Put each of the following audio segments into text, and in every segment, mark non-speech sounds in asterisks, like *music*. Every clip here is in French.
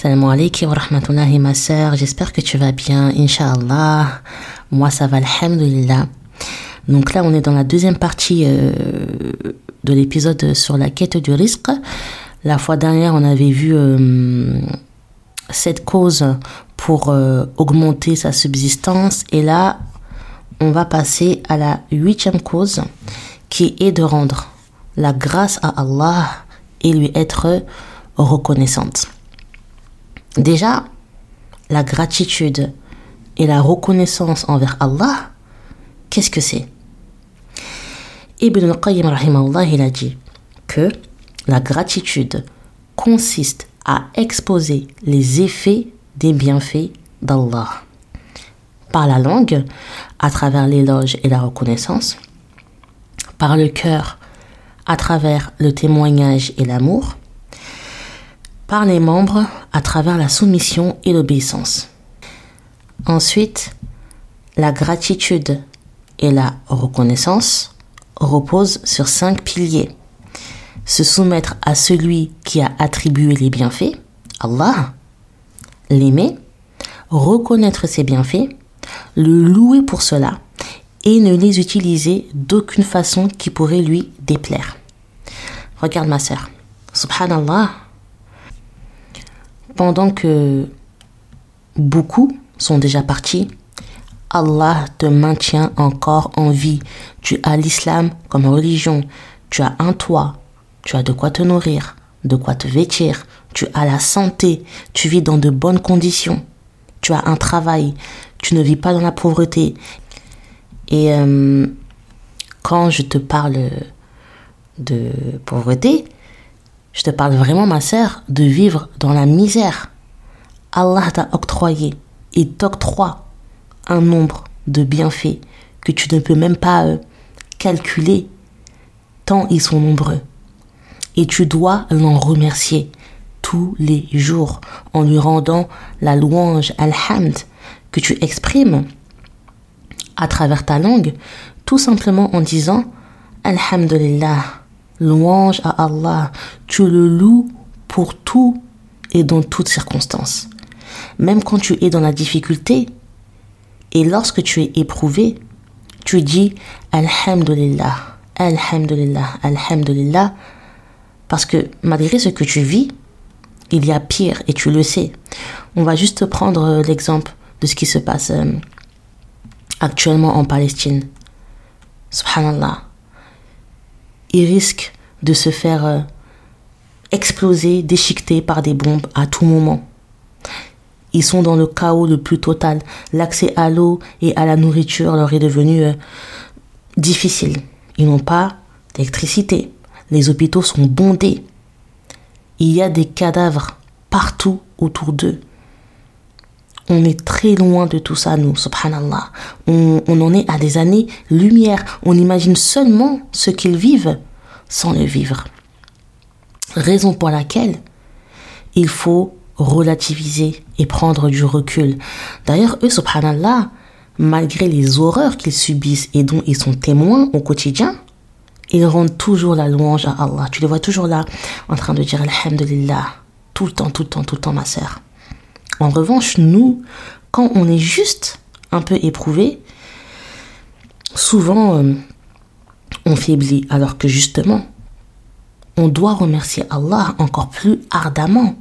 Salam alaikum wa rahmatullahi ma j'espère que tu vas bien, inshallah. Moi ça va, alhamdulillah. Donc là on est dans la deuxième partie euh, de l'épisode sur la quête du risque. La fois dernière on avait vu euh, cette cause pour euh, augmenter sa subsistance et là on va passer à la huitième cause qui est de rendre la grâce à Allah et lui être reconnaissante. Déjà, la gratitude et la reconnaissance envers Allah, qu'est-ce que c'est? Ibn al-Qayyim il a dit que la gratitude consiste à exposer les effets des bienfaits d'Allah par la langue, à travers l'éloge et la reconnaissance, par le cœur, à travers le témoignage et l'amour, par les membres à travers la soumission et l'obéissance. Ensuite, la gratitude et la reconnaissance reposent sur cinq piliers. Se soumettre à celui qui a attribué les bienfaits, Allah, l'aimer, reconnaître ses bienfaits, le louer pour cela et ne les utiliser d'aucune façon qui pourrait lui déplaire. Regarde ma sœur. Subhanallah, pendant que beaucoup sont déjà partis, Allah te maintient encore en vie. Tu as l'islam comme religion. Tu as un toit. Tu as de quoi te nourrir, de quoi te vêtir. Tu as la santé. Tu vis dans de bonnes conditions. Tu as un travail. Tu ne vis pas dans la pauvreté. Et euh, quand je te parle de pauvreté, je te parle vraiment, ma sœur, de vivre dans la misère. Allah t'a octroyé et t'octroie un nombre de bienfaits que tu ne peux même pas euh, calculer, tant ils sont nombreux. Et tu dois l'en remercier tous les jours en lui rendant la louange, alhamd, que tu exprimes à travers ta langue, tout simplement en disant Alhamdulillah, louange à Allah, tu le loues pour tout et dans toutes circonstances. Même quand tu es dans la difficulté et lorsque tu es éprouvé, tu dis Alhamdulillah, Alhamdulillah, Alhamdulillah, parce que malgré ce que tu vis, il y a pire et tu le sais. On va juste prendre l'exemple de ce qui se passe euh, actuellement en Palestine. Subhanallah ils risquent de se faire euh, exploser, déchiqueter par des bombes à tout moment. Ils sont dans le chaos le plus total. L'accès à l'eau et à la nourriture leur est devenu euh, difficile. Ils n'ont pas d'électricité. Les hôpitaux sont bondés. Il y a des cadavres partout autour d'eux. On est très loin de tout ça, nous, subhanallah. On, en est à des années-lumière. On imagine seulement ce qu'ils vivent sans le vivre. Raison pour laquelle il faut relativiser et prendre du recul. D'ailleurs, eux, subhanallah, malgré les horreurs qu'ils subissent et dont ils sont témoins au quotidien, ils rendent toujours la louange à Allah. Tu les vois toujours là, en train de dire Alhamdulillah, tout le temps, tout le temps, tout le temps, ma sœur. En revanche, nous, quand on est juste un peu éprouvé, souvent euh, on faiblit, alors que justement, on doit remercier Allah encore plus ardemment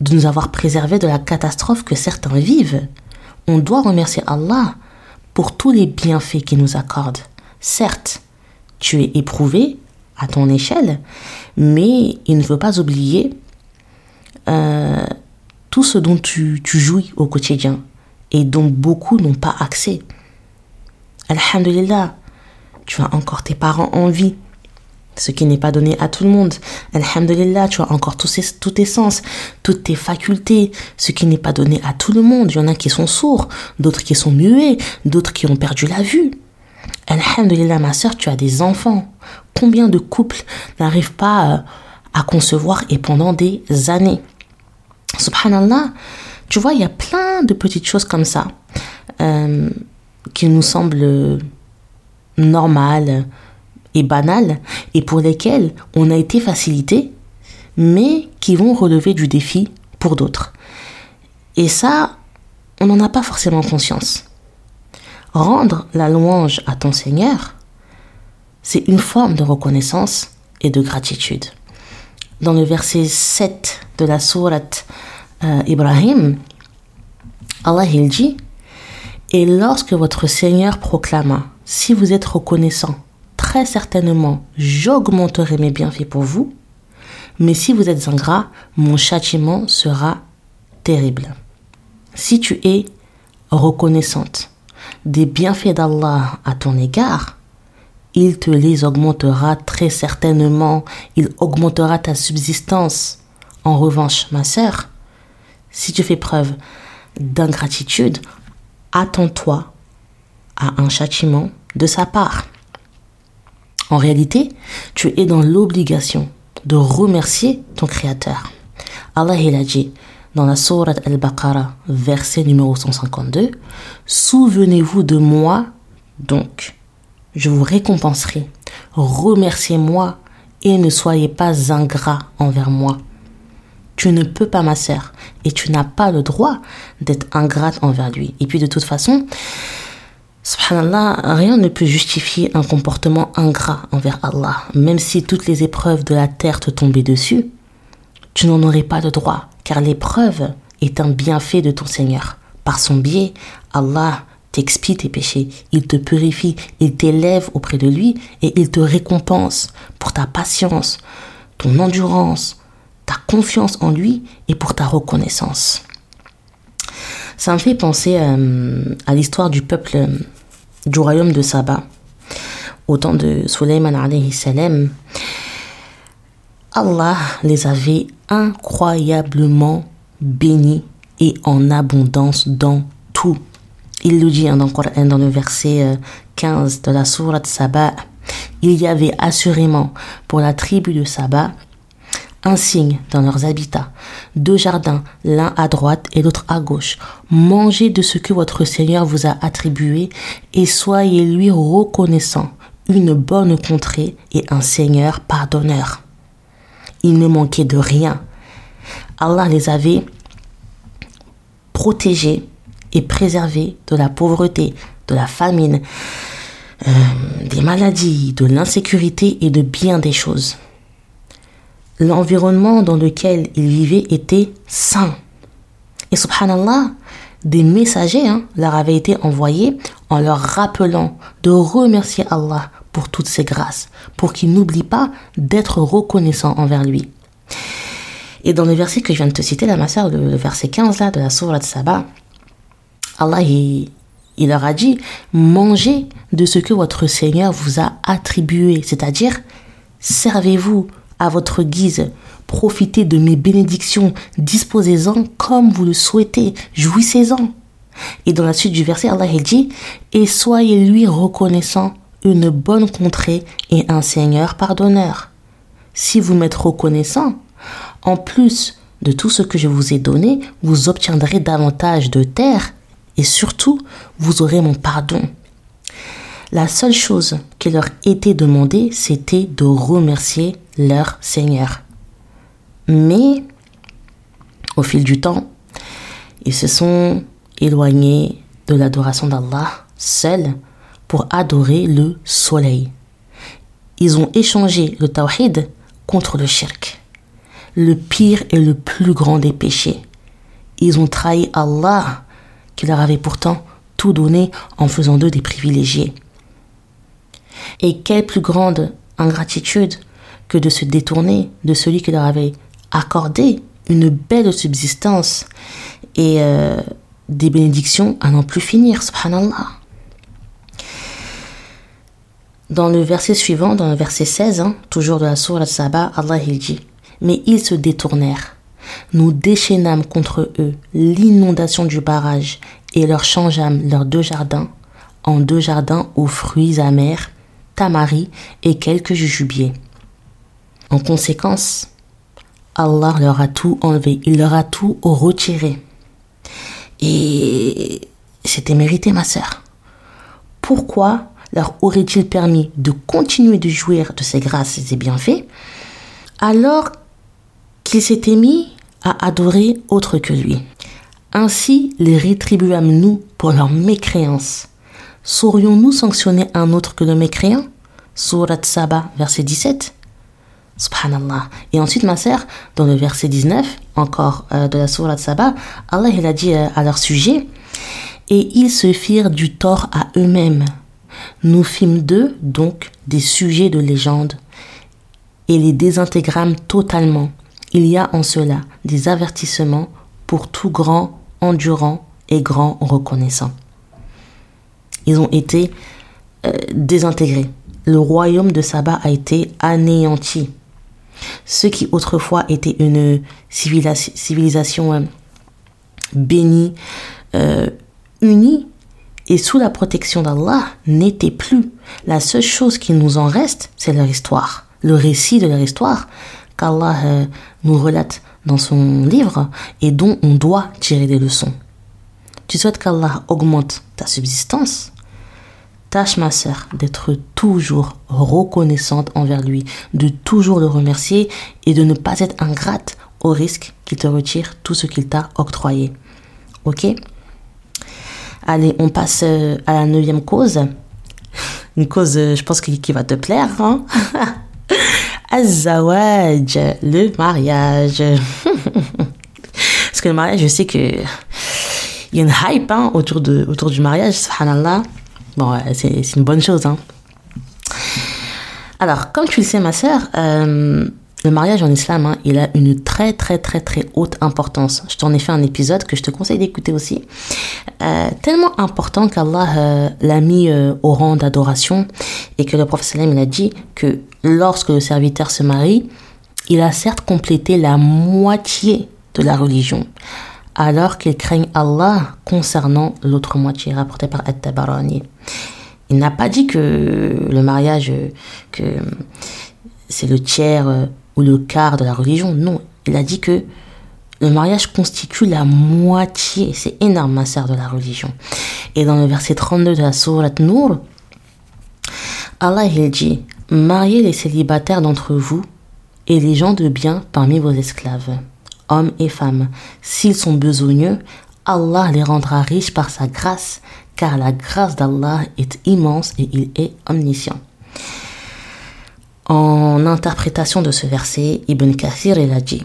de nous avoir préservés de la catastrophe que certains vivent. On doit remercier Allah pour tous les bienfaits qu'il nous accorde. Certes, tu es éprouvé à ton échelle, mais il ne faut pas oublier euh, tout ce dont tu, jouis au quotidien et dont beaucoup n'ont pas accès. Alhamdulillah, tu as encore tes parents en vie, ce qui n'est pas donné à tout le monde. Alhamdulillah, tu as encore tous, tes sens, toutes tes facultés, ce qui n'est pas donné à tout le monde. Il y en a qui sont sourds, d'autres qui sont muets, d'autres qui ont perdu la vue. Alhamdulillah, ma soeur, tu as des enfants. Combien de couples n'arrivent pas euh, à concevoir et pendant des années? Subhanallah, tu vois, il y a plein de petites choses comme ça euh, qui nous semblent normales et banales et pour lesquelles on a été facilité, mais qui vont relever du défi pour d'autres. Et ça, on n'en a pas forcément conscience. Rendre la louange à ton Seigneur, c'est une forme de reconnaissance et de gratitude. Dans le verset 7 de la sourate euh, Ibrahim, Allah il dit Et lorsque votre Seigneur proclama Si vous êtes reconnaissant, très certainement j'augmenterai mes bienfaits pour vous, mais si vous êtes ingrat, mon châtiment sera terrible. Si tu es reconnaissante des bienfaits d'Allah à ton égard, il te les augmentera très certainement, il augmentera ta subsistance. En revanche, ma sœur, si tu fais preuve d'ingratitude, attends-toi à un châtiment de sa part. En réalité, tu es dans l'obligation de remercier ton Créateur. Allah il a dit dans la Sourate Al-Baqarah, verset numéro 152, Souvenez-vous de moi, donc, je vous récompenserai. Remerciez-moi et ne soyez pas ingrat envers moi. Tu ne peux pas, ma sœur, et tu n'as pas le droit d'être ingrate envers lui. Et puis de toute façon, rien ne peut justifier un comportement ingrat envers Allah. Même si toutes les épreuves de la terre te tombaient dessus, tu n'en aurais pas de droit, car l'épreuve est un bienfait de ton Seigneur. Par son biais, Allah t'expie tes péchés, il te purifie, il t'élève auprès de lui et il te récompense pour ta patience, ton endurance, ta confiance en lui et pour ta reconnaissance. Ça me fait penser euh, à l'histoire du peuple euh, du royaume de Saba, au temps de Sulayman alayhi salam. Allah les avait incroyablement bénis et en abondance dans tout. Il le dit hein, dans, dans le verset 15 euh, de la sourate Saba. Il y avait assurément pour la tribu de Saba un signe dans leurs habitats, deux jardins, l'un à droite et l'autre à gauche. Mangez de ce que votre Seigneur vous a attribué et soyez lui reconnaissant, une bonne contrée et un Seigneur pardonneur. Il ne manquait de rien. Allah les avait protégés et préservés de la pauvreté, de la famine, euh, des maladies, de l'insécurité et de bien des choses l'environnement dans lequel ils vivaient était sain. Et subhanallah, des messagers hein, leur avaient été envoyés en leur rappelant de remercier Allah pour toutes ses grâces, pour qu'ils n'oublient pas d'être reconnaissants envers lui. Et dans le verset que je viens de te citer, ma le, verset 15 là, de la Sourate Saba, Allah il, il leur a dit, mangez de ce que votre Seigneur vous a attribué, c'est-à-dire servez-vous à votre guise. Profitez de mes bénédictions, disposez-en comme vous le souhaitez, jouissez-en. Et dans la suite du verset, Allah dit Et soyez lui reconnaissant une bonne contrée et un Seigneur pardonneur. Si vous m'êtes reconnaissant, en plus de tout ce que je vous ai donné, vous obtiendrez davantage de terre et surtout, vous aurez mon pardon. La seule chose qui leur était demandée, c'était de remercier leur Seigneur. Mais, au fil du temps, ils se sont éloignés de l'adoration d'Allah seuls pour adorer le soleil. Ils ont échangé le tawhid contre le shirk, le pire et le plus grand des péchés. Ils ont trahi Allah qui leur avait pourtant tout donné en faisant d'eux des privilégiés. Et quelle plus grande ingratitude que de se détourner de celui qui leur avait accordé une belle subsistance et euh, des bénédictions à n'en plus finir, subhanallah. Dans le verset suivant, dans le verset 16, hein, toujours de la Sourate Saba, Allah il dit Mais ils se détournèrent. Nous déchaînâmes contre eux l'inondation du barrage et leur changeâmes leurs deux jardins en deux jardins aux fruits amers tamari et quelques jujubiers. En conséquence, Allah leur a tout enlevé, il leur a tout retiré. Et c'était mérité, ma sœur. Pourquoi leur aurait-il permis de continuer de jouir de ces grâces et ces bienfaits alors qu'ils s'étaient mis à adorer autre que lui. Ainsi les rétribuâmes-nous pour leur mécréance. Saurions-nous sanctionner un autre que le mécréant Surat Saba, verset 17. Subhanallah. Et ensuite, ma sœur, dans le verset 19, encore euh, de la Surat Saba, Allah il a dit euh, à leur sujet Et ils se firent du tort à eux-mêmes. Nous fîmes d'eux, donc, des sujets de légende et les désintégrâmes totalement. Il y a en cela des avertissements pour tout grand, endurant et grand reconnaissant. Ils ont été euh, désintégrés. Le royaume de Saba a été anéanti. Ce qui autrefois était une civilisation euh, bénie, euh, unie et sous la protection d'Allah n'était plus. La seule chose qui nous en reste, c'est leur histoire, le récit de leur histoire qu'Allah nous relate dans son livre et dont on doit tirer des leçons. Tu souhaites qu'Allah augmente ta subsistance? Tâche, ma sœur, d'être toujours reconnaissante envers lui, de toujours le remercier et de ne pas être ingrate au risque qu'il te retire tout ce qu'il t'a octroyé. Ok? Allez, on passe euh, à la neuvième cause. Une cause, euh, je pense, qui, va te plaire. Hein? *laughs* Azawaj, le mariage. *laughs* Parce que le mariage, je sais que il y a une hype hein, autour, de, autour du mariage, subhanallah. Bon, c'est une bonne chose. Hein. Alors, comme tu le sais, ma sœur, euh, le mariage en islam, hein, il a une très très très très haute importance. Je t'en ai fait un épisode que je te conseille d'écouter aussi. Euh, tellement important qu'Allah euh, l'a mis au rang d'adoration et que le prophète il a dit que lorsque le serviteur se marie, il a certes complété la moitié de la religion alors qu'il craignent Allah concernant l'autre moitié, rapporté par At-Tabarani. Il n'a pas dit que le mariage, que c'est le tiers euh, ou le quart de la religion. Non, il a dit que le mariage constitue la moitié, c'est énorme, ma sœur, de la religion. Et dans le verset 32 de la Sourate Nour, Allah il dit Mariez les célibataires d'entre vous et les gens de bien parmi vos esclaves hommes et femmes. S'ils sont besogneux, Allah les rendra riches par sa grâce, car la grâce d'Allah est immense et il est omniscient. En interprétation de ce verset, Ibn Kathir il a dit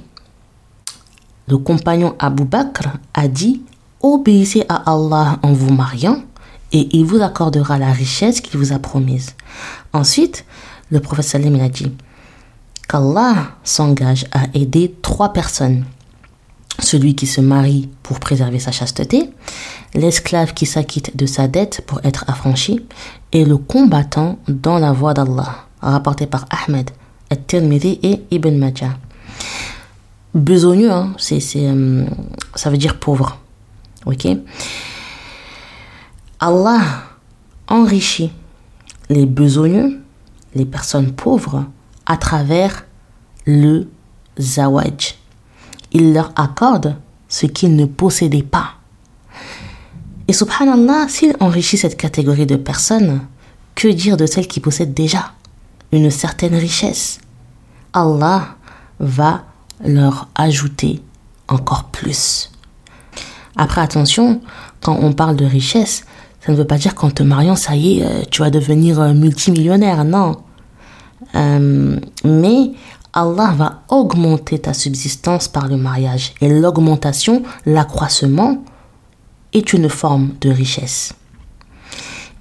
Le compagnon Abu Bakr a dit Obéissez à Allah en vous mariant et il vous accordera la richesse qu'il vous a promise. Ensuite, le prophète Salim a dit qu'Allah s'engage à aider trois personnes celui qui se marie pour préserver sa chasteté, l'esclave qui s'acquitte de sa dette pour être affranchi, et le combattant dans la voie d'Allah, rapporté par Ahmed, At-Tirmidhi et Ibn Majah. Besogneux, hein, euh, ça veut dire pauvre. Allah enrichit les besogneux, les personnes pauvres, à travers le zawaj, il leur accorde ce qu'ils ne possédaient pas. Et subhanallah, s'il enrichit cette catégorie de personnes, que dire de celles qui possèdent déjà une certaine richesse? Allah va leur ajouter encore plus. Après, attention, quand on parle de richesse, ça ne veut pas dire qu'en te mariant, ça y est, euh, tu vas devenir euh, multimillionnaire, non. Euh, mais Allah va augmenter ta subsistance par le mariage. Et l'augmentation, l'accroissement, est une forme de richesse.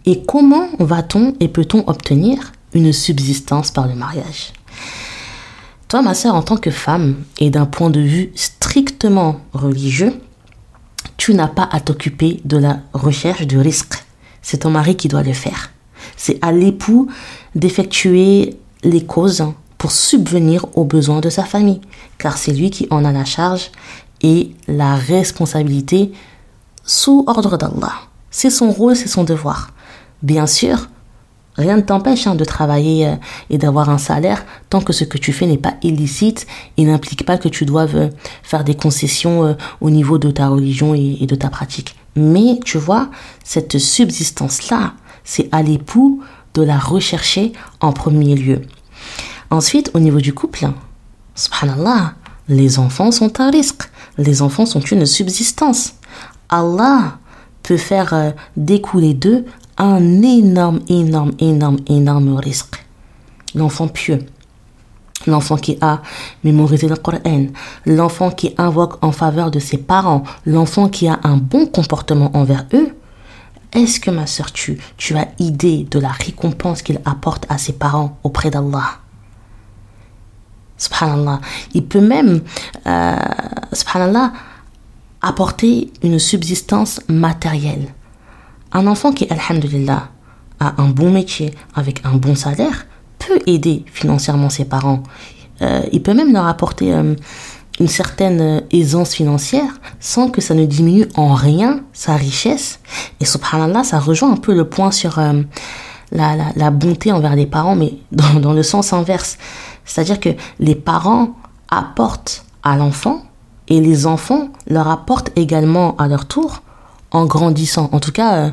Et comment va-t-on et peut-on obtenir une subsistance par le mariage? Toi, ma sœur, en tant que femme, et d'un point de vue strictement religieux, tu n'as pas à t'occuper de la recherche du risque. C'est ton mari qui doit le faire. C'est à l'époux d'effectuer les causes pour subvenir aux besoins de sa famille, car c'est lui qui en a la charge et la responsabilité sous ordre d'Allah. C'est son rôle, c'est son devoir. Bien sûr, rien ne t'empêche hein, de travailler euh, et d'avoir un salaire tant que ce que tu fais n'est pas illicite et n'implique pas que tu doives euh, faire des concessions euh, au niveau de ta religion et de ta pratique. Mais tu vois, cette subsistance-là, c'est à l'époux de la rechercher en premier lieu. Ensuite, au niveau du couple, subhanallah, Les enfants sont un risque. Les enfants sont une subsistance. Allah peut faire euh, découler d'eux un énorme, énorme, énorme, énorme risque. L'enfant pieux, l'enfant qui a mémorisé le Coran, l'enfant qui invoque en faveur de ses parents, l'enfant qui a un bon comportement envers eux, est-ce que ma soeur, tu, tu as idée de la récompense qu'il apporte à ses parents auprès d'Allah? Subhanallah. Il peut même, euh, subhanallah, apporter une subsistance matérielle. Un enfant qui, alhamdulillah, a un bon métier avec un bon salaire peut aider financièrement ses parents. Euh, il peut même leur apporter euh, une certaine aisance financière sans que ça ne diminue en rien sa richesse. Et subhanallah, ça rejoint un peu le point sur la, la, bonté envers les parents, mais *laughs* dans, dans le sens inverse. C'est-à-dire que les parents apportent à l'enfant et les enfants leur apportent également à leur tour en grandissant, en tout cas euh,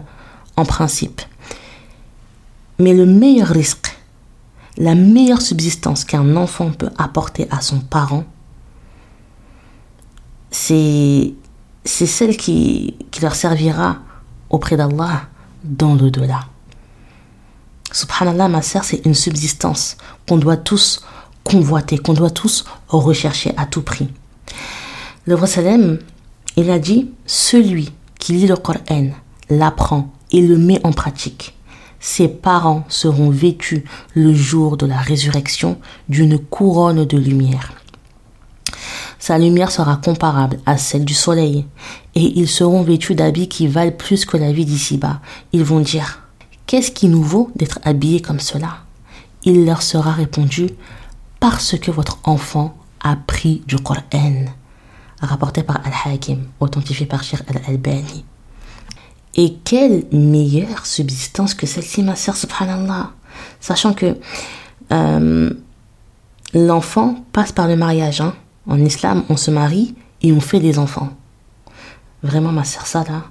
en principe. Mais le meilleur risque, la meilleure subsistance qu'un enfant peut apporter à son parent, c'est celle qui, qui leur servira auprès d'Allah dans l'au-delà. Subhanallah, ma sœur, c'est une subsistance qu'on doit tous convoiter, qu'on doit tous rechercher à tout prix. Le roi Salem, il a dit Celui qui lit le Coran, l'apprend et le met en pratique, ses parents seront vêtus le jour de la résurrection d'une couronne de lumière. Sa lumière sera comparable à celle du soleil, et ils seront vêtus d'habits qui valent plus que la vie d'ici-bas. Ils vont dire Qu'est-ce qui nous vaut d'être habillés comme cela? Il leur sera répondu Parce que votre enfant a pris du Coran rapporté par Al-Hakim, authentifié par Shir Al-Albani. Et quelle meilleure subsistance que celle-ci, ma sœur, subhanallah. Sachant que euh, l'enfant passe par le mariage. Hein. En islam, on se marie et on fait des enfants. Vraiment, ma sœur, là,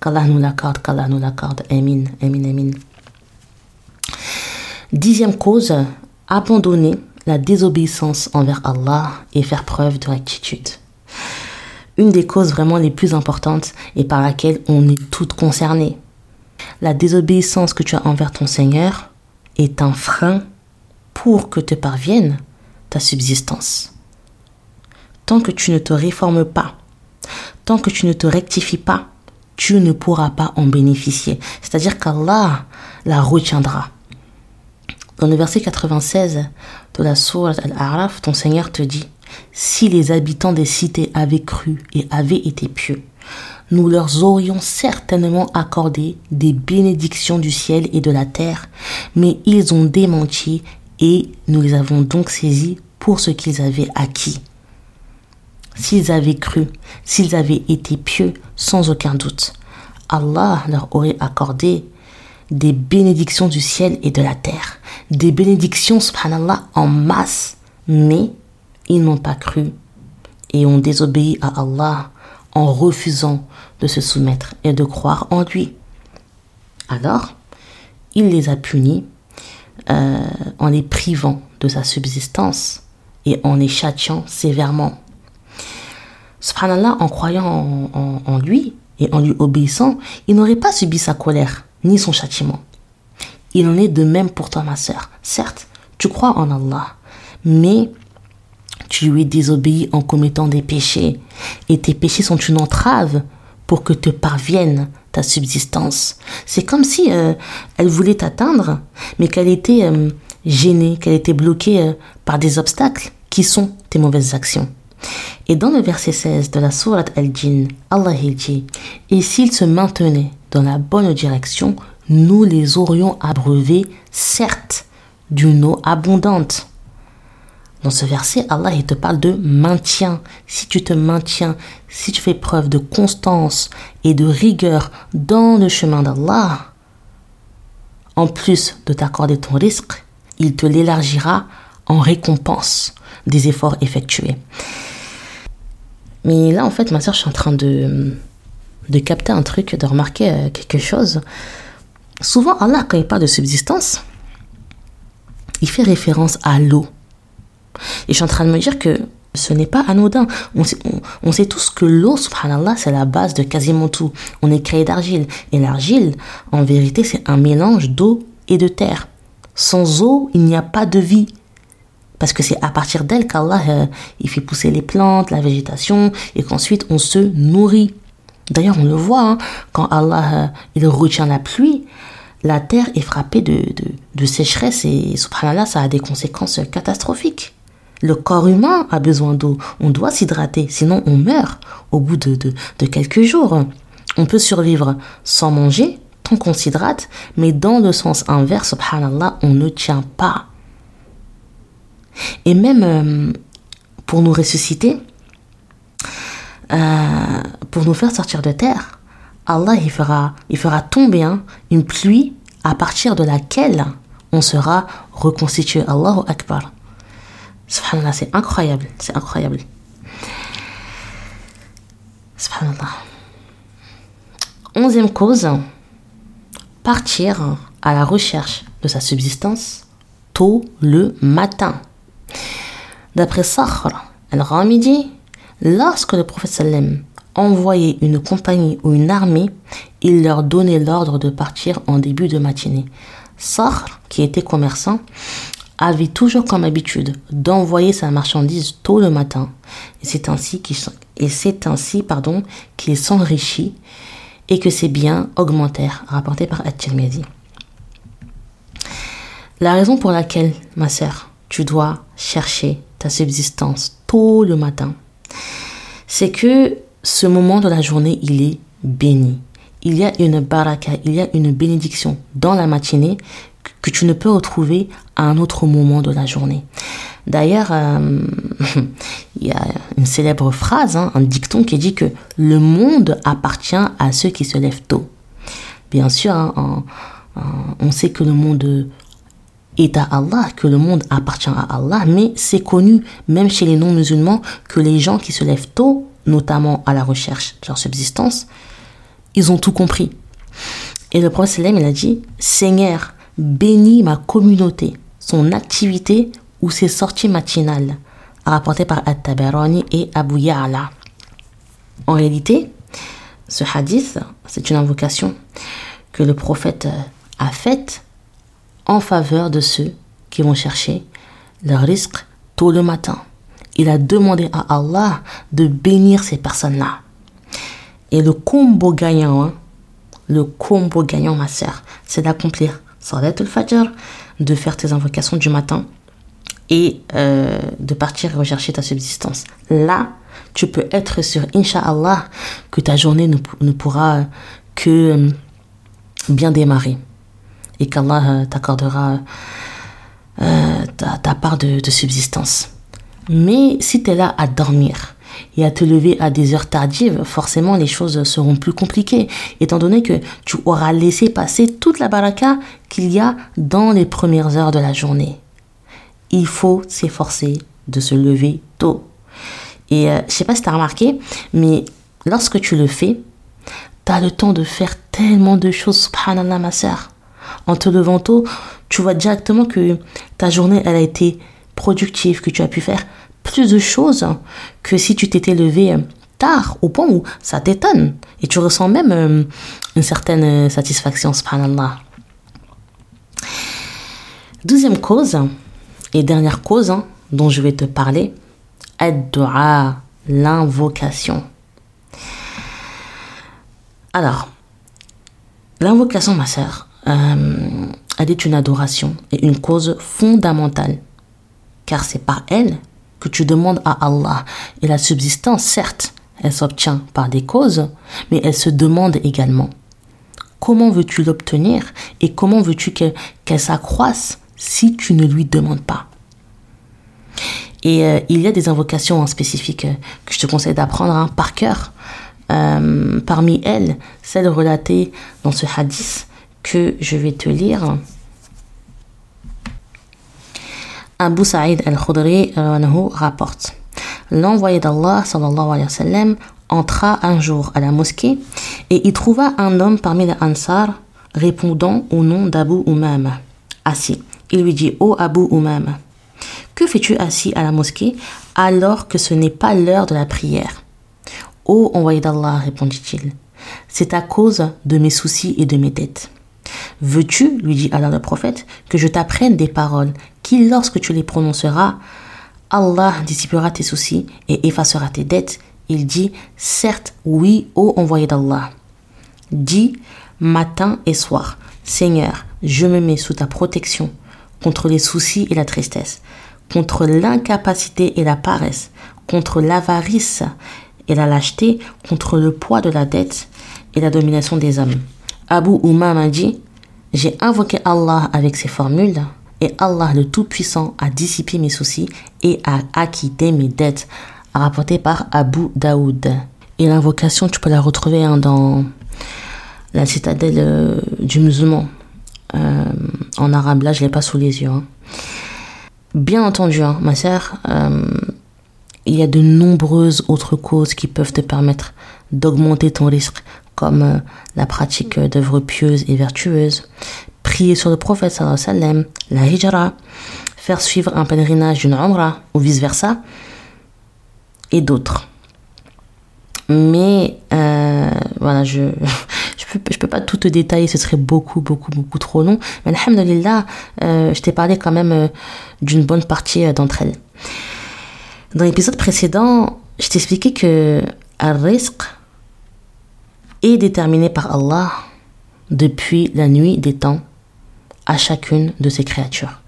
qu'Allah nous l'accorde, qu'Allah nous l'accorde. Amin, amin, amin. Dixième cause, abandonner la désobéissance envers Allah et faire preuve de rectitude une des causes vraiment les plus importantes et par laquelle on est toutes concernées. La désobéissance que tu as envers ton Seigneur est un frein pour que te parvienne ta subsistance. Tant que tu ne te réformes pas, tant que tu ne te rectifies pas, tu ne pourras pas en bénéficier. C'est-à-dire qu'Allah la retiendra. Dans le verset 96 de la sourate Al-A'raf, ton Seigneur te dit si les habitants des cités avaient cru et avaient été pieux, nous leur aurions certainement accordé des bénédictions du ciel et de la terre, mais ils ont démenti et nous les avons donc saisis pour ce qu'ils avaient acquis. S'ils avaient cru, s'ils avaient été pieux, sans aucun doute, Allah leur aurait accordé des bénédictions du ciel et de la terre, des bénédictions, subhanallah, en masse, mais ils n'ont pas cru et ont désobéi à Allah en refusant de se soumettre et de croire en lui. Alors, il les a punis euh, en les privant de sa subsistance et en les châtiant sévèrement. Subhanallah, en croyant en, lui et en lui obéissant, il n'aurait pas subi sa colère ni son châtiment. Il en est de même pour toi, ma sœur. Certes, tu crois en Allah, mais tu lui désobéis en commettant des péchés, et tes péchés sont une entrave pour que te parvienne ta subsistance. C'est comme si euh, elle voulait t'atteindre, mais qu'elle était euh, gênée, qu'elle était bloquée euh, par des obstacles qui sont tes mauvaises actions. Et dans le verset 16 de la sourate Al-Jinn, Allah dit Et s'ils se maintenaient dans la bonne direction, nous les aurions abreuvés, certes, d'une eau abondante. Dans ce verset, Allah te parle de maintien. Si tu te maintiens, si tu fais preuve de constance et de rigueur dans le chemin d'Allah, en plus de t'accorder ton risque, il te l'élargira en récompense des efforts effectués. Mais là, en fait, ma soeur, je suis en train de, de capter un truc, de remarquer euh, quelque chose. Souvent, Allah, quand il parle de subsistance, il fait référence à l'eau. Et je suis en train de me dire que Ce n'est pas anodin. On sait, on, sait tous que l'eau, subhanallah, c'est la base de quasiment tout. On est créé d'argile. Et l'argile, en vérité, c'est un mélange d'eau et de terre. Sans eau, il n'y a pas de vie. Parce que c'est à partir d'elle qu'Allah euh, fait pousser les plantes, la végétation, et qu'ensuite on se nourrit. D'ailleurs, on le voit, hein, quand Allah euh, il retient la pluie, la terre est frappée de, de, de sécheresse et subhanallah, ça a des conséquences catastrophiques. Le corps humain a besoin d'eau. On doit s'hydrater, sinon on meurt au bout de, quelques jours. On peut survivre sans manger tant qu'on s'hydrate, mais dans le sens inverse, subhanallah, on ne tient pas. Et même euh, pour nous ressusciter, euh, pour nous faire sortir de terre, Allah il fera, il fera tomber hein, une pluie à partir de laquelle on sera reconstitué. Allahu Akbar. Subhanallah, c'est incroyable, c'est incroyable. Subhanallah. Onzième cause, partir à la recherche de sa subsistance tôt le matin. D'après Sakhr al-Ramidi, lorsque le prophète sallam envoyait une compagnie ou une armée, il leur donnait l'ordre de partir en début de matinée. Sakhr, qui était commerçant, avait toujours comme habitude d'envoyer sa marchandise tôt le matin. Et c'est ainsi qu'il, s'enrichit et que ses biens augmentèrent, rapporté par At-Tirmidhi. La raison pour laquelle, ma sœur, tu dois chercher ta subsistance tôt le matin, c'est que ce moment de la journée, il est béni. Il y a une baraka, il y a une bénédiction dans la matinée que tu ne peux retrouver à un autre moment de la journée. D'ailleurs, euh, *laughs* il y a une célèbre phrase, hein, un dicton qui dit que le monde appartient à ceux qui se lèvent tôt. Bien sûr, hein, on sait que le monde est à Allah, que le monde appartient à Allah, mais c'est connu, même chez les non-musulmans, que les gens qui se lèvent tôt, notamment à la recherche de leur subsistance, ils ont tout compris. Et le prophète il a dit, Seigneur, bénit ma communauté, son activité ou ses sorties matinales, rapporté par At-Tabarani et Abu Ya'la. En réalité, ce hadith, c'est une invocation que le prophète a faite en faveur de ceux qui vont chercher leur risque tôt le matin. Il a demandé à Allah de bénir ces personnes-là. Et le combo gagnant, hein, le combo gagnant, ma sœur, c'est d'accomplir Salat al-Fajr, de faire tes invocations du matin et euh, de partir rechercher ta subsistance. Là, tu peux être sûr, Inch'Allah, que ta journée ne, pourra que euh, bien démarrer et qu'Allah euh, t'accordera ta, part de, subsistance. Mais si tu es là à dormir, et à te lever à des heures tardives, forcément les choses seront plus compliquées, étant donné que tu auras laissé passer toute la baraka qu'il y a dans les premières heures de la journée. Il faut s'efforcer de se lever tôt. Et euh, je sais pas si tu as remarqué, mais lorsque tu le fais, tu as le temps de faire tellement de choses, subhanallah ma. En te levant tôt, tu vois directement que ta journée, elle a été productive, que tu as pu faire plus de choses que si tu t'étais levé euh, tard, au point où ça t'étonne. Et tu ressens même euh, une certaine satisfaction, subhanallah. Deuxième cause, et dernière cause hein, dont je vais te parler, ad-dua, l'invocation. Alors, l'invocation, ma sœur, euh, elle est une adoration et une cause fondamentale, car c'est par elle que tu demandes à Allah. Et la subsistance, certes, elle s'obtient par des causes, mais elle se demande également. Comment veux-tu l'obtenir et comment veux-tu qu'elle s'accroisse si tu ne lui demandes pas? Et euh, il y a des invocations en spécifique euh, que je te conseille d'apprendre hein, par cœur. Euh, parmi elles, celle relatée dans ce hadith que je vais te lire. Abu Sa'id al-Khudri rapporte L'envoyé d'Allah sallallahu alayhi wa entra un jour à la mosquée et y trouva un homme parmi les Ansar répondant au nom d'Abu Umam. Assis, il lui dit Ô Abu Umam, Que fais-tu assis à la mosquée alors que ce n'est pas l'heure de la prière? Ô envoyé d'Allah, répondit-il, c'est à cause de mes soucis et de mes dettes. Veux-tu, lui dit Allah le prophète, que je t'apprenne des paroles qui, lorsque tu les prononceras, Allah dissipera tes soucis et effacera tes dettes? Il dit, certes, oui, ô envoyé d'Allah. Dis, matin et soir, Seigneur, je me mets sous ta protection contre les soucis et la tristesse, contre l'incapacité et la paresse, contre l'avarice et la lâcheté, contre le poids de la dette et la domination des hommes. Abu Umam a dit J'ai invoqué Allah avec ces formules, et Allah le Tout-Puissant a dissipé mes soucis et a acquitté mes dettes, rapporté par Abu Daoud. Et l'invocation, tu peux la retrouver hein, dans la citadelle euh, du musulman. Euh, en arabe, là, je l'ai pas sous les yeux. Hein. Bien entendu, hein, ma sœur, euh, il y a de nombreuses autres causes qui peuvent te permettre d'augmenter ton risque, comme la pratique d'œuvres pieuses et vertueuses, prier sur le prophète sallam, la hijra, faire suivre un pèlerinage d'une umrah ou vice versa, et d'autres. Mais voilà, je *laughs* je peux, peux pas tout te détailler, ce serait beaucoup, beaucoup, beaucoup trop long. Mais alhamdulillah, euh, je t'ai parlé quand même euh, d'une bonne partie euh, d'entre elles. Dans l'épisode précédent, je t'ai expliqué que al-rizq est déterminé par Allah depuis la nuit des temps à chacune de ses créatures.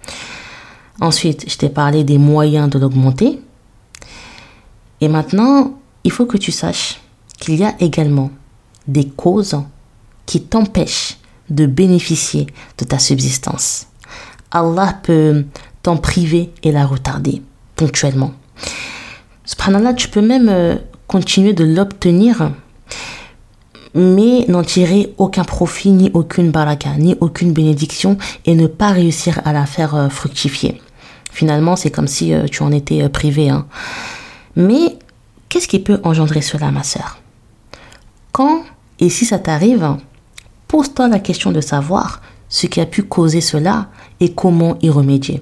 Ensuite, je t'ai parlé des moyens de l'augmenter. Et maintenant, il faut que tu saches qu'il y a également des causes qui t'empêche de bénéficier de ta subsistance. Allah peut t'en priver et la retarder ponctuellement. Subhanallah, tu peux même euh, continuer de l'obtenir, mais n'en tirer aucun profit, ni aucune baraka, ni aucune bénédiction, et ne pas réussir à la faire euh, fructifier. Finalement, c'est comme si euh, tu en étais privé. Hein. Mais qu'est-ce qui peut engendrer cela, ma sœur? Quand et si ça t'arrive, Pose-toi la question de savoir ce qui a pu causer cela et comment y remédier.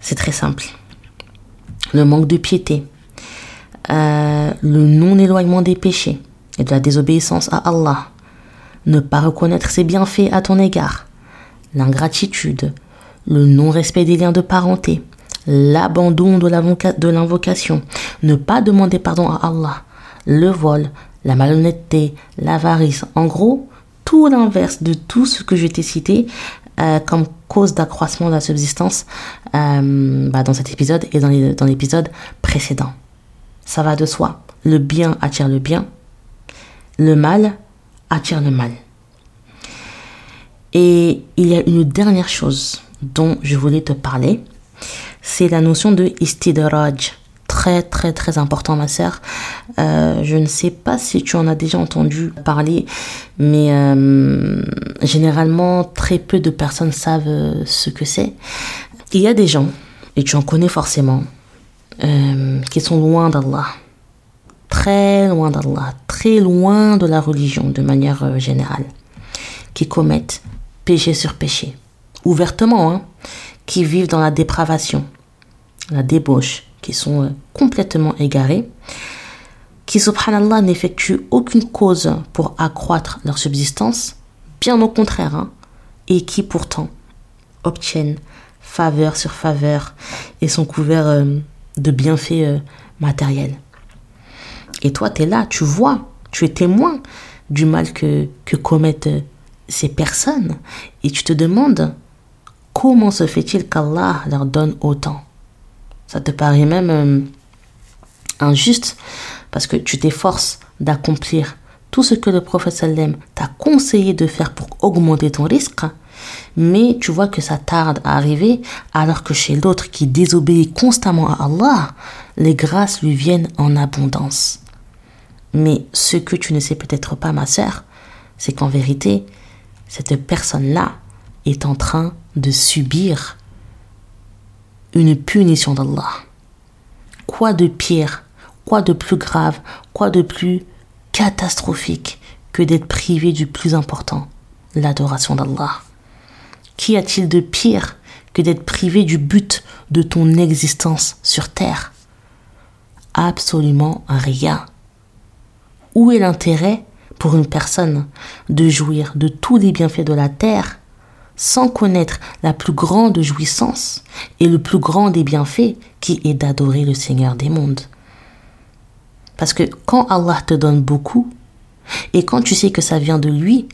C'est très simple. Le manque de piété, euh, le non-éloignement des péchés et de la désobéissance à Allah, ne pas reconnaître ses bienfaits à ton égard, l'ingratitude, le non-respect des liens de parenté, l'abandon de l'invocation, ne pas demander pardon à Allah, le vol, la malhonnêteté, l'avarice. En gros, tout l'inverse de tout ce que je t'ai cité euh, comme cause d'accroissement de la subsistance euh, bah, dans cet épisode et dans l'épisode précédent. Ça va de soi. Le bien attire le bien. Le mal attire le mal. Et il y a une dernière chose dont je voulais te parler. C'est la notion de istidraj très très très important ma sœur. Euh, je ne sais pas si tu en as déjà entendu parler, mais euh, généralement très peu de personnes savent euh, ce que c'est. Il y a des gens, et tu en connais forcément, qui sont loin d'Allah. Très loin d'Allah, très loin de la religion de manière générale, qui commettent péché sur péché, ouvertement, hein, qui vivent dans la dépravation, la débauche, qui sont euh, complètement égarés, qui, subhanallah, n'effectuent aucune cause pour accroître leur subsistance, bien au contraire, hein, et qui pourtant obtiennent faveur sur faveur et sont couverts euh, de bienfaits euh, matériels. Et toi, tu es là, tu vois, tu es témoin du mal que, que commettent ces personnes et tu te demandes comment se fait-il qu'Allah leur donne autant? Ça te paraît même euh, injuste parce que tu t'efforces d'accomplir tout ce que le prophète sallam t'a conseillé de faire pour augmenter ton risque, mais tu vois que ça tarde à arriver alors que chez l'autre qui désobéit constamment à Allah, les grâces lui viennent en abondance. Mais ce que tu ne sais peut-être pas, ma sœur, c'est qu'en vérité, cette personne-là est en train de subir une punition d'Allah. Quoi de pire, quoi de plus grave, quoi de plus catastrophique que d'être privé du plus important, l'adoration d'Allah? Qu'y a-t-il de pire que d'être privé du but de ton existence sur Terre? Absolument rien. Où est l'intérêt pour une personne de jouir de tous les bienfaits de la Terre sans connaître la plus grande jouissance et le plus grand des bienfaits qui est d'adorer le Seigneur des mondes? Parce que quand Allah te donne beaucoup, et quand tu sais que ça vient de lui,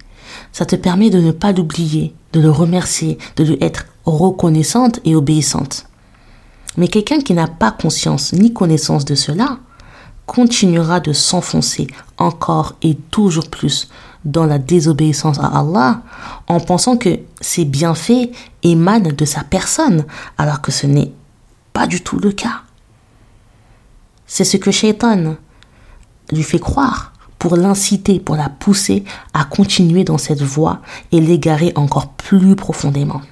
ça te permet de ne pas l'oublier, de le remercier, de lui être reconnaissante et obéissante. Mais quelqu'un qui n'a pas conscience ni connaissance de cela continuera de s'enfoncer encore et toujours plus dans la désobéissance à Allah en pensant que ses bienfaits émanent de sa personne alors que ce n'est pas du tout le cas. C'est ce que Shaitan lui fait croire pour l'inciter, pour la pousser à continuer dans cette voie et l'égarer encore plus profondément.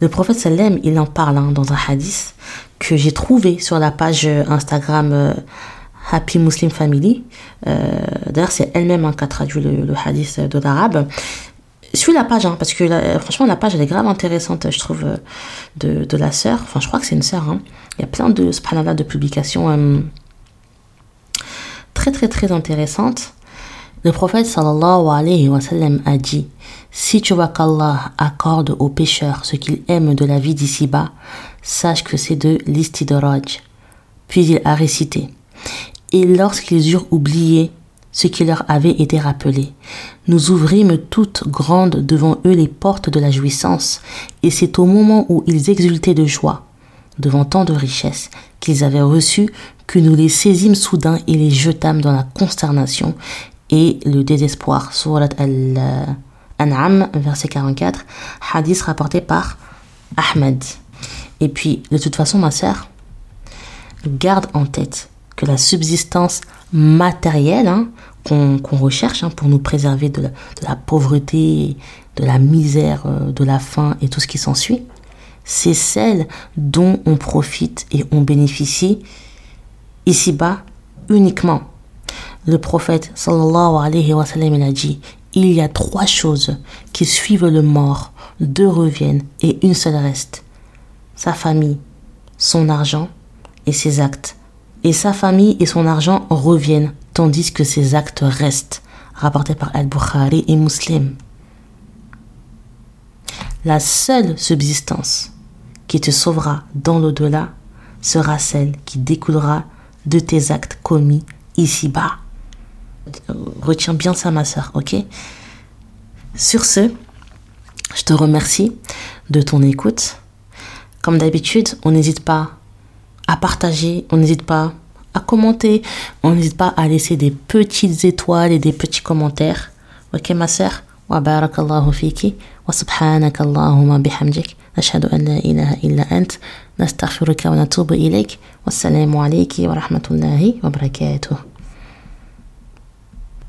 Le prophète Salem, il en parle hein, dans un hadith que j'ai trouvé sur la page Instagram euh, Happy Muslim Family. Euh, d'ailleurs, c'est elle-même hein, qui a traduit le, hadith de l'arabe. Suis la page, hein, parce que franchement, la page, elle est grave intéressante, je trouve, euh, de, de la sœur. Enfin, je crois que c'est une sœur. Il y a plein de, de publications très très très intéressante. Le prophète sallallahu alayhi wa sallam a dit Si tu vois qu'Allah accorde aux pécheurs ce qu'ils aiment de la vie d'ici-bas, sache que c'est de l'istidraj. Puis il a récité Et lorsqu'ils eurent oublié ce qui leur avait été rappelé, nous ouvrîmes toutes grandes devant eux les portes de la jouissance, et c'est au moment où ils exultaient de joie devant tant de richesses qu'ils avaient reçues que nous les saisîmes soudain et les jetâmes dans la consternation et le désespoir. Surat al-An'am, verset 44, hadith rapporté par Ahmed. Et puis, de toute façon, ma sœur, garde en tête que la subsistance matérielle hein, qu'on recherche hein, pour nous préserver de la, pauvreté, de la misère, euh, de la faim et tout ce qui s'ensuit, c'est celle dont on profite et on bénéficie ici-bas uniquement. Le prophète sallallahu alayhi wa sallam a dit il y a trois choses qui suivent le mort, deux reviennent et une seule reste sa famille, son argent et ses actes. Et sa famille et son argent reviennent tandis que ses actes restent, rapporté par Al-Bukhari et Muslim. La seule subsistance qui te sauvera dans l'au-delà sera celle qui découlera de tes actes commis ici-bas. Retiens bien ça, ma soeur, ok Sur ce, je te remercie de ton écoute. Comme d'habitude, on n'hésite pas à partager, on n'hésite pas à commenter, on n'hésite pas à laisser des petites étoiles et des petits commentaires. Ok, ma soeur وبارك الله فيك وسبحانك اللهم بحمدك نشهد أن لا إله إلا أنت نستغفرك ونتوب إليك والسلام عليك ورحمة الله وبركاته